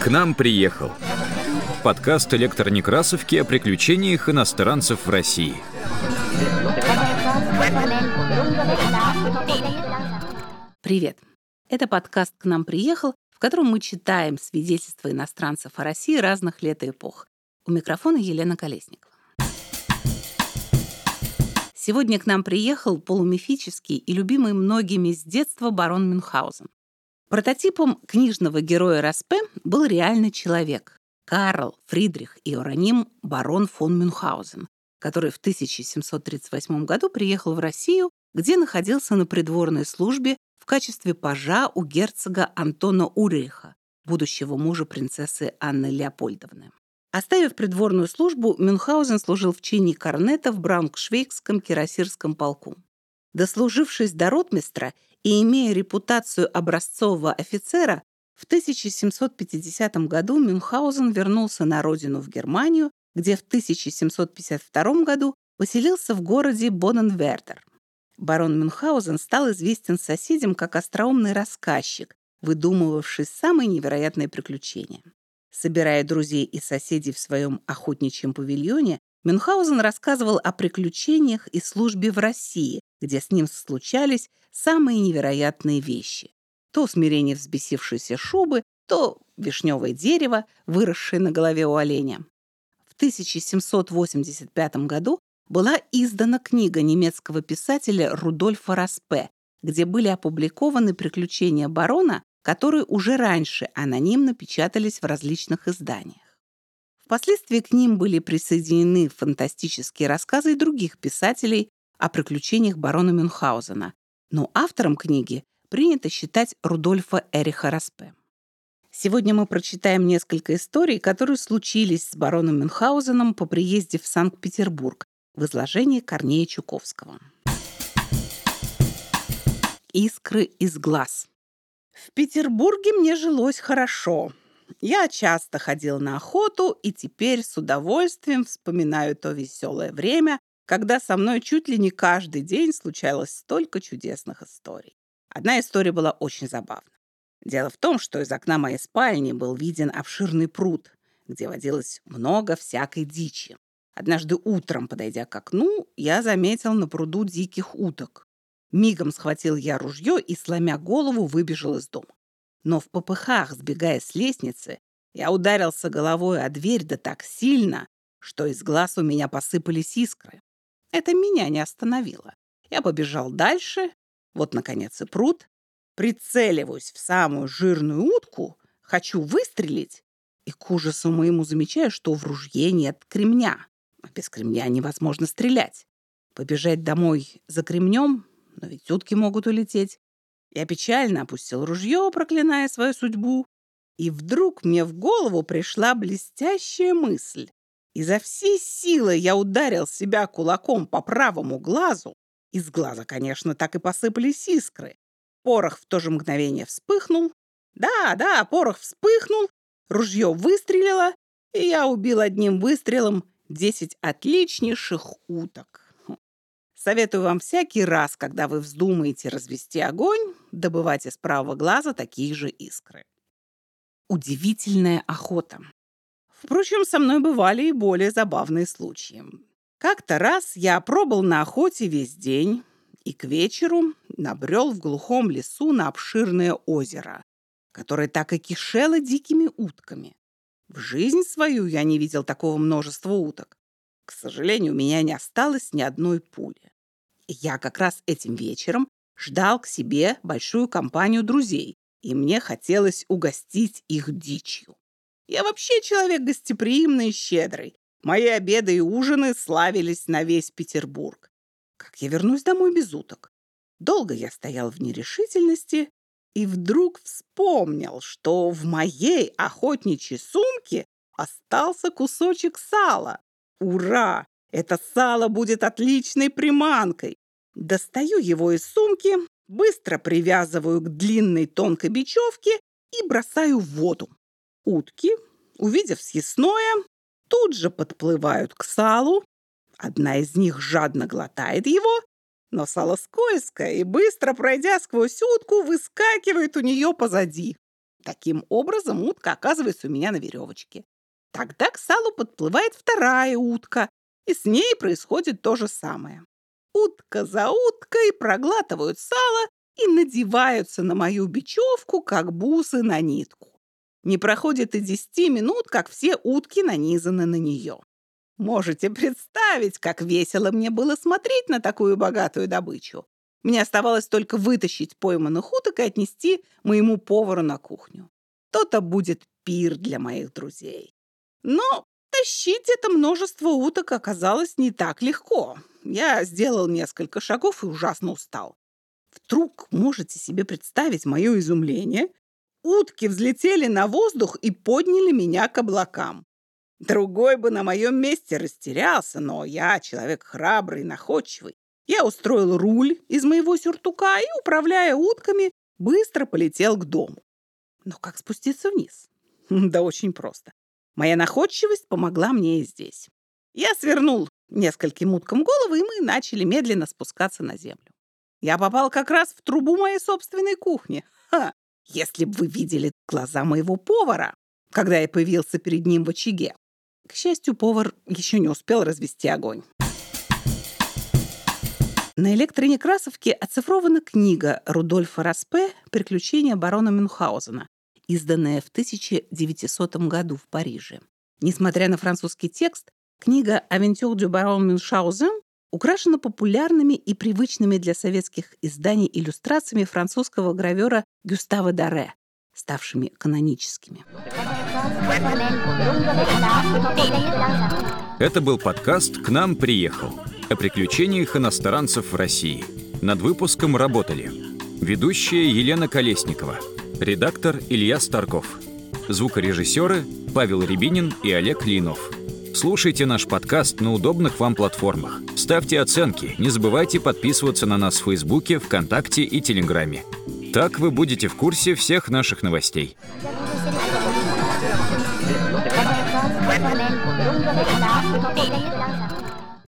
К нам приехал. Подкаст электронекрасовки о приключениях иностранцев в России. Привет! Это подкаст «К нам приехал», в котором мы читаем свидетельства иностранцев о России разных лет и эпох. У микрофона Елена Колесникова. Сегодня к нам приехал полумифический и любимый многими с детства барон Мюнхгаузен. Прототипом книжного героя Распе был реальный человек – Карл Фридрих Иороним барон фон Мюнхгаузен, который в 1738 году приехал в Россию, где находился на придворной службе в качестве пажа у герцога Антона Уриха, будущего мужа принцессы Анны Леопольдовны. Оставив придворную службу, Мюнхгаузен служил в чине корнета в Брауншвейгском кирасирском полку. Дослужившись до ротмистра и имея репутацию образцового офицера, в 1750 году Мюнхгаузен вернулся на родину в Германию, где в 1752 году поселился в городе Боденвердер. Барон Мюнхгаузен стал известен соседям как остроумный рассказчик, выдумывавший самые невероятные приключения. Собирая друзей и соседей в своем охотничьем павильоне, Мюнхгаузен рассказывал о приключениях и службе в России, где с ним случались самые невероятные вещи. То смирение взбесившейся шубы, то вишневое дерево, выросшее на голове у оленя. В 1785 году была издана книга немецкого писателя Рудольфа Распе, где были опубликованы приключения барона которые уже раньше анонимно печатались в различных изданиях. Впоследствии к ним были присоединены фантастические рассказы других писателей о приключениях барона Мюнхгаузена, но автором книги принято считать Рудольфа Эриха Распе. Сегодня мы прочитаем несколько историй, которые случились с бароном Мюнхгаузеном по приезде в Санкт-Петербург в изложении Корнея Чуковского. Искры из глаз. В Петербурге мне жилось хорошо. Я часто ходил на охоту и теперь с удовольствием вспоминаю то веселое время, когда со мной чуть ли не каждый день случалось столько чудесных историй. Одна история была очень забавна. Дело в том, что из окна моей спальни был виден обширный пруд, где водилось много всякой дичи. Однажды утром, подойдя к окну, я заметил на пруду диких уток. Мигом схватил я ружье и, сломя голову, выбежал из дома. Но в попыхах, сбегая с лестницы, я ударился головой о дверь да так сильно, что из глаз у меня посыпались искры. Это меня не остановило. Я побежал дальше, вот, наконец, и пруд, прицеливаюсь в самую жирную утку, хочу выстрелить, и к ужасу моему замечаю, что в ружье нет кремня. А без кремня невозможно стрелять. Побежать домой за кремнем но ведь утки могут улететь. Я печально опустил ружье, проклиная свою судьбу. И вдруг мне в голову пришла блестящая мысль. Изо всей силы я ударил себя кулаком по правому глазу. Из глаза, конечно, так и посыпались искры. Порох в то же мгновение вспыхнул. Да, да, порох вспыхнул, ружье выстрелило, и я убил одним выстрелом десять отличнейших уток. Советую вам всякий раз, когда вы вздумаете развести огонь, добывать из правого глаза такие же искры. Удивительная охота. Впрочем, со мной бывали и более забавные случаи. Как-то раз я пробыл на охоте весь день и к вечеру набрел в глухом лесу на обширное озеро, которое так и кишело дикими утками. В жизнь свою я не видел такого множества уток. К сожалению, у меня не осталось ни одной пули. Я как раз этим вечером ждал к себе большую компанию друзей, и мне хотелось угостить их дичью. Я вообще человек гостеприимный и щедрый. Мои обеды и ужины славились на весь Петербург. Как я вернусь домой без уток? Долго я стоял в нерешительности и вдруг вспомнил, что в моей охотничьей сумке остался кусочек сала. Ура! Это сало будет отличной приманкой. Достаю его из сумки, быстро привязываю к длинной тонкой бечевке и бросаю в воду. Утки, увидев съестное, тут же подплывают к салу. Одна из них жадно глотает его, Но сало скользкое и, быстро пройдя сквозь утку, выскакивает у нее позади. Таким образом, утка оказывается у меня на веревочке. Тогда к салу подплывает вторая утка, и с ней происходит то же самое. Утка за уткой проглатывают сало и надеваются на мою бечевку, как бусы на нитку. Не проходит и десяти минут, как все утки нанизаны на нее. Можете представить, как весело мне было смотреть на такую богатую добычу. Мне оставалось только вытащить пойманных уток и отнести моему повару на кухню. То-то будет пир для моих друзей. Но тащить это множество уток оказалось не так легко. Я сделал несколько шагов и ужасно устал. Вдруг можете себе представить мое изумление? Утки взлетели на воздух и подняли меня к облакам. Другой бы на моем месте растерялся, но я человек храбрый, находчивый. Я устроил руль из моего сюртука и, управляя утками, быстро полетел к дому. Но как спуститься вниз? Да очень просто. Моя находчивость помогла мне и здесь. Я свернул нескольким уткам головы, и мы начали медленно спускаться на землю. Я попал как раз в трубу моей собственной кухни. Ха! Если бы вы видели глаза моего повара, когда я появился перед ним в очаге. К счастью, повар еще не успел развести огонь. На электронекрасовке оцифрована книга Рудольфа Распе «Приключения барона Мюнхгаузена», изданная в 1900 году в Париже. Несмотря на французский текст, книга «Авентюр дю барон Мюнхгаузен» украшена популярными и привычными для советских изданий иллюстрациями французского гравера Гюстава Даре, ставшими каноническими. Это был подкаст «К нам приехал» о приключениях иностранцев в России. Над выпуском работали ведущая Елена Колесникова, редактор Илья Старков, звукорежиссеры Павел Рябинин и Олег Линов. Слушайте наш подкаст на удобных вам платформах. Ставьте оценки, не забывайте подписываться на нас в Фейсбуке, ВКонтакте и Телеграме. Так вы будете в курсе всех наших новостей.